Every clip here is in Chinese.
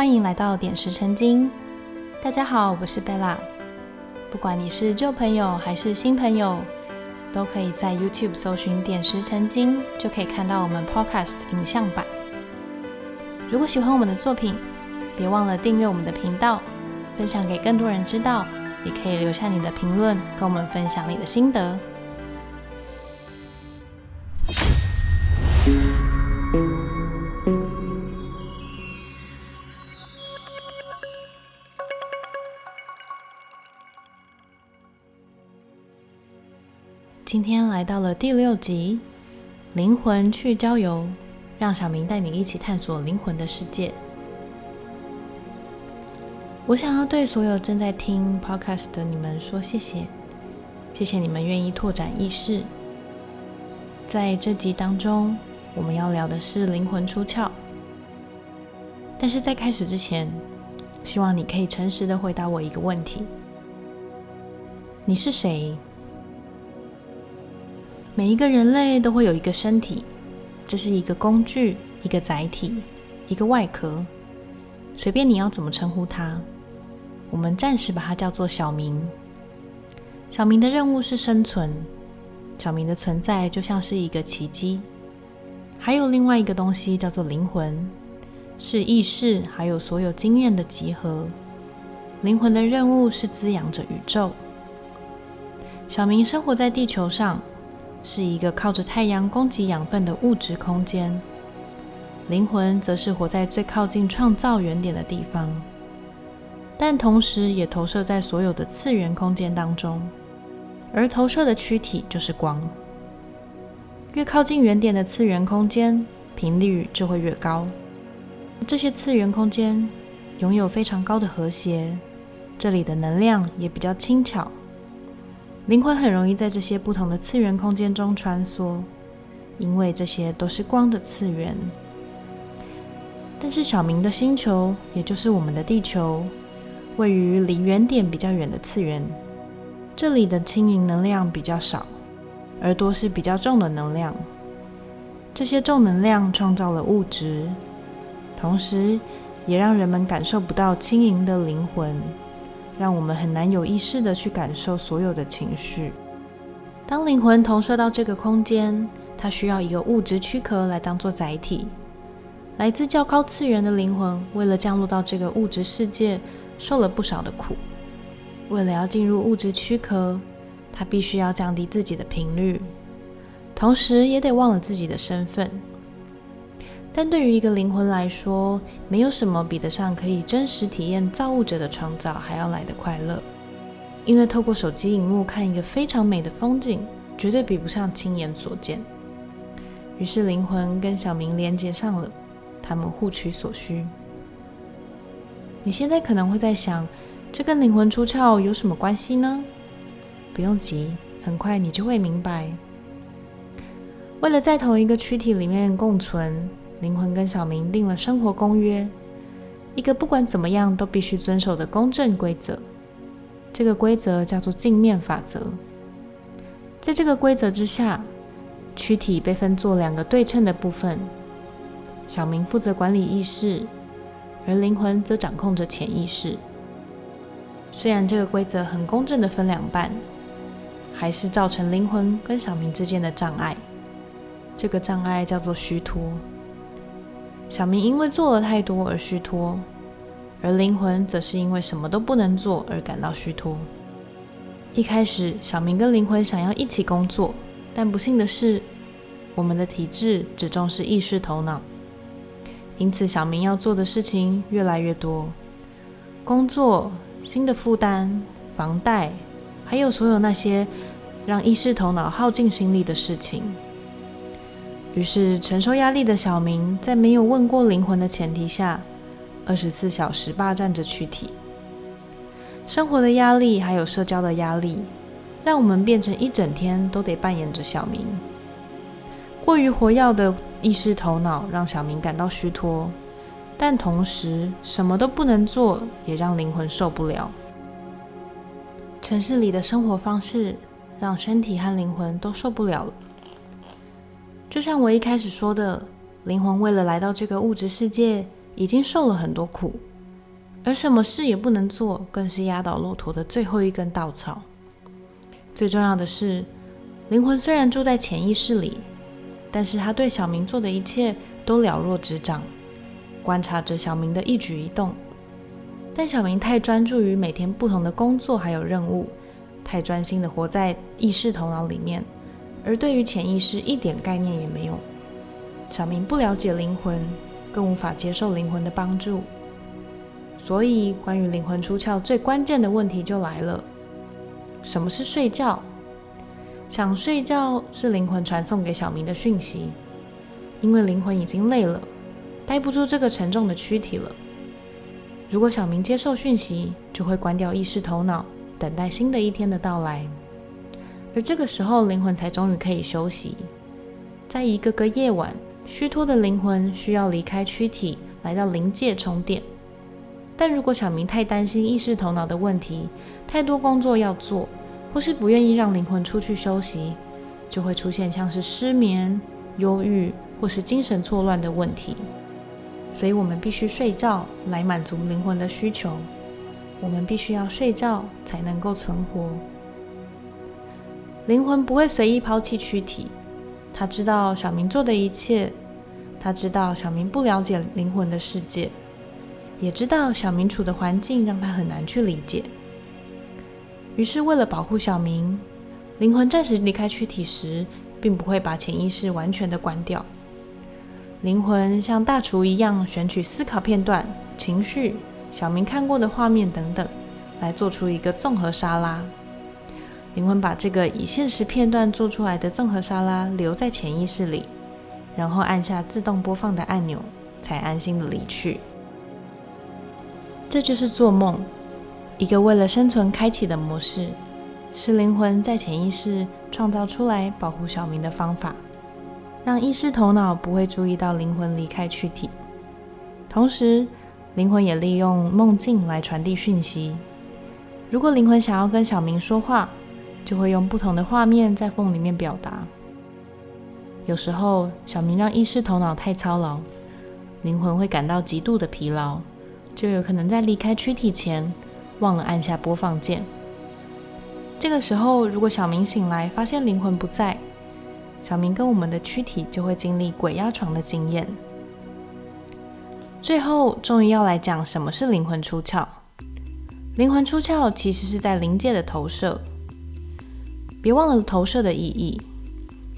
欢迎来到点石成金。大家好，我是贝拉。不管你是旧朋友还是新朋友，都可以在 YouTube 搜寻“点石成金”，就可以看到我们 Podcast 影像版。如果喜欢我们的作品，别忘了订阅我们的频道，分享给更多人知道。也可以留下你的评论，跟我们分享你的心得。来到了第六集，灵魂去郊游，让小明带你一起探索灵魂的世界。我想要对所有正在听 podcast 的你们说谢谢，谢谢你们愿意拓展意识。在这集当中，我们要聊的是灵魂出窍。但是在开始之前，希望你可以诚实的回答我一个问题：你是谁？每一个人类都会有一个身体，这是一个工具，一个载体，一个外壳，随便你要怎么称呼它。我们暂时把它叫做小明。小明的任务是生存，小明的存在就像是一个奇迹。还有另外一个东西叫做灵魂，是意识还有所有经验的集合。灵魂的任务是滋养着宇宙。小明生活在地球上。是一个靠着太阳供给养分的物质空间，灵魂则是活在最靠近创造原点的地方，但同时也投射在所有的次元空间当中，而投射的躯体就是光。越靠近原点的次元空间，频率就会越高。这些次元空间拥有非常高的和谐，这里的能量也比较轻巧。灵魂很容易在这些不同的次元空间中穿梭，因为这些都是光的次元。但是小明的星球，也就是我们的地球，位于离原点比较远的次元，这里的轻盈能量比较少，而多是比较重的能量。这些重能量创造了物质，同时也让人们感受不到轻盈的灵魂。让我们很难有意识的去感受所有的情绪。当灵魂投射到这个空间，它需要一个物质躯壳来当做载体。来自较高次元的灵魂，为了降落到这个物质世界，受了不少的苦。为了要进入物质躯壳，它必须要降低自己的频率，同时也得忘了自己的身份。但对于一个灵魂来说，没有什么比得上可以真实体验造物者的创造还要来的快乐。因为透过手机荧幕看一个非常美的风景，绝对比不上亲眼所见。于是灵魂跟小明连接上了，他们互取所需。你现在可能会在想，这跟灵魂出窍有什么关系呢？不用急，很快你就会明白。为了在同一个躯体里面共存。灵魂跟小明定了生活公约，一个不管怎么样都必须遵守的公正规则。这个规则叫做镜面法则。在这个规则之下，躯体被分作两个对称的部分。小明负责管理意识，而灵魂则掌控着潜意识。虽然这个规则很公正的分两半，还是造成灵魂跟小明之间的障碍。这个障碍叫做虚脱。小明因为做了太多而虚脱，而灵魂则是因为什么都不能做而感到虚脱。一开始，小明跟灵魂想要一起工作，但不幸的是，我们的体质只重视意识头脑，因此小明要做的事情越来越多：工作、新的负担、房贷，还有所有那些让意识头脑耗尽心力的事情。于是，承受压力的小明在没有问过灵魂的前提下，二十四小时霸占着躯体。生活的压力还有社交的压力，让我们变成一整天都得扮演着小明。过于活跃的意识头脑让小明感到虚脱，但同时什么都不能做，也让灵魂受不了。城市里的生活方式让身体和灵魂都受不了了。就像我一开始说的，灵魂为了来到这个物质世界，已经受了很多苦，而什么事也不能做，更是压倒骆驼的最后一根稻草。最重要的是，灵魂虽然住在潜意识里，但是他对小明做的一切都了若指掌，观察着小明的一举一动。但小明太专注于每天不同的工作还有任务，太专心的活在意识头脑里面，而对于潜意识一点概念也没有。小明不了解灵魂，更无法接受灵魂的帮助。所以，关于灵魂出窍最关键的问题就来了：什么是睡觉？想睡觉是灵魂传送给小明的讯息，因为灵魂已经累了，待不住这个沉重的躯体了。如果小明接受讯息，就会关掉意识头脑，等待新的一天的到来。而这个时候，灵魂才终于可以休息。在一个个夜晚，虚脱的灵魂需要离开躯体，来到灵界充电。但如果小明太担心意识头脑的问题，太多工作要做，或是不愿意让灵魂出去休息，就会出现像是失眠、忧郁或是精神错乱的问题。所以，我们必须睡觉来满足灵魂的需求。我们必须要睡觉才能够存活。灵魂不会随意抛弃躯体，他知道小明做的一切，他知道小明不了解灵魂的世界。也知道小明处的环境让他很难去理解，于是为了保护小明，灵魂暂时离开躯体时，并不会把潜意识完全的关掉。灵魂像大厨一样，选取思考片段、情绪、小明看过的画面等等，来做出一个综合沙拉。灵魂把这个以现实片段做出来的综合沙拉留在潜意识里，然后按下自动播放的按钮，才安心的离去。这就是做梦，一个为了生存开启的模式，是灵魂在潜意识创造出来保护小明的方法，让意识头脑不会注意到灵魂离开躯体。同时，灵魂也利用梦境来传递讯息。如果灵魂想要跟小明说话，就会用不同的画面在梦里面表达。有时候，小明让意识头脑太操劳，灵魂会感到极度的疲劳。就有可能在离开躯体前忘了按下播放键。这个时候，如果小明醒来发现灵魂不在，小明跟我们的躯体就会经历鬼压床的经验。最后，终于要来讲什么是灵魂出窍。灵魂出窍其实是在灵界的投射。别忘了投射的意义。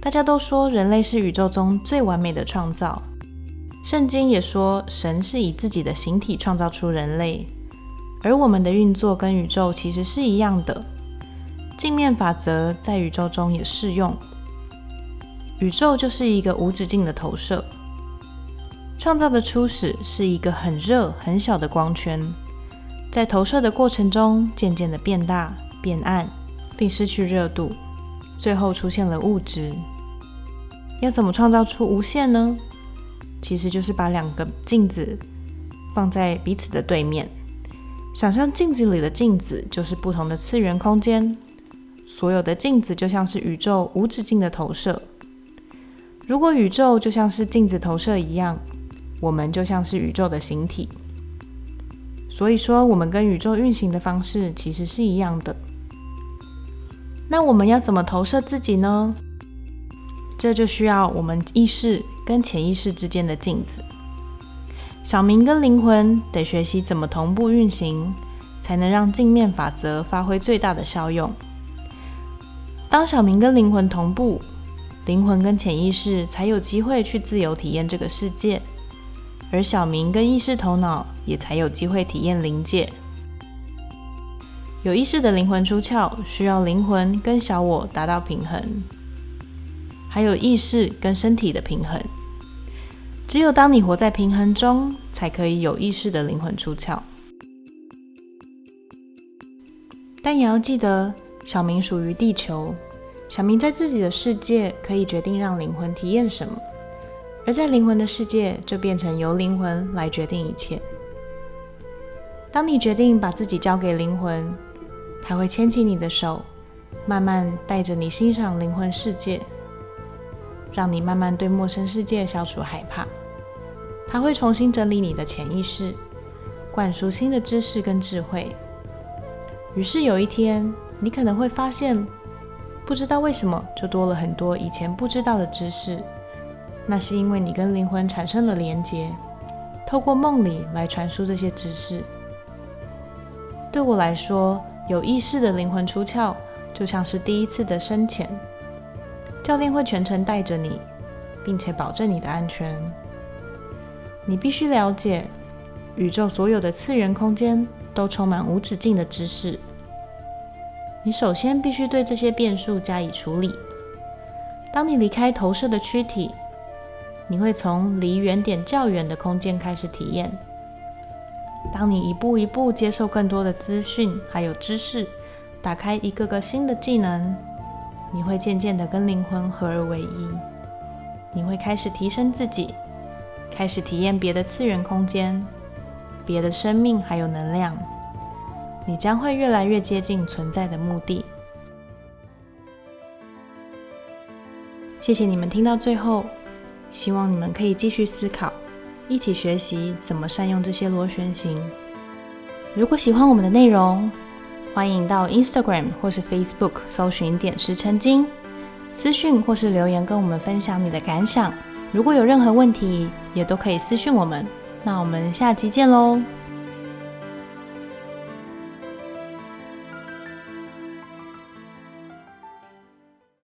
大家都说人类是宇宙中最完美的创造。圣经也说，神是以自己的形体创造出人类，而我们的运作跟宇宙其实是一样的。镜面法则在宇宙中也适用。宇宙就是一个无止境的投射。创造的初始是一个很热很小的光圈，在投射的过程中，渐渐的变大、变暗，并失去热度，最后出现了物质。要怎么创造出无限呢？其实就是把两个镜子放在彼此的对面，想象镜子里的镜子就是不同的次元空间，所有的镜子就像是宇宙无止境的投射。如果宇宙就像是镜子投射一样，我们就像是宇宙的形体。所以说，我们跟宇宙运行的方式其实是一样的。那我们要怎么投射自己呢？这就需要我们意识。跟潜意识之间的镜子，小明跟灵魂得学习怎么同步运行，才能让镜面法则发挥最大的效用。当小明跟灵魂同步，灵魂跟潜意识才有机会去自由体验这个世界，而小明跟意识头脑也才有机会体验灵界。有意识的灵魂出窍，需要灵魂跟小我达到平衡。还有意识跟身体的平衡，只有当你活在平衡中，才可以有意识的灵魂出窍。但也要记得，小明属于地球，小明在自己的世界可以决定让灵魂体验什么，而在灵魂的世界就变成由灵魂来决定一切。当你决定把自己交给灵魂，他会牵起你的手，慢慢带着你欣赏灵魂世界。让你慢慢对陌生世界消除害怕，他会重新整理你的潜意识，灌输新的知识跟智慧。于是有一天，你可能会发现，不知道为什么就多了很多以前不知道的知识。那是因为你跟灵魂产生了连结，透过梦里来传输这些知识。对我来说，有意识的灵魂出窍，就像是第一次的深潜。教练会全程带着你，并且保证你的安全。你必须了解，宇宙所有的次元空间都充满无止境的知识。你首先必须对这些变数加以处理。当你离开投射的躯体，你会从离原点较远的空间开始体验。当你一步一步接受更多的资讯还有知识，打开一个个新的技能。你会渐渐的跟灵魂合而为一，你会开始提升自己，开始体验别的次元空间、别的生命还有能量，你将会越来越接近存在的目的。谢谢你们听到最后，希望你们可以继续思考，一起学习怎么善用这些螺旋形。如果喜欢我们的内容，欢迎到 Instagram 或是 Facebook 搜寻“点石成金”，私讯或是留言跟我们分享你的感想。如果有任何问题，也都可以私讯我们。那我们下期见喽！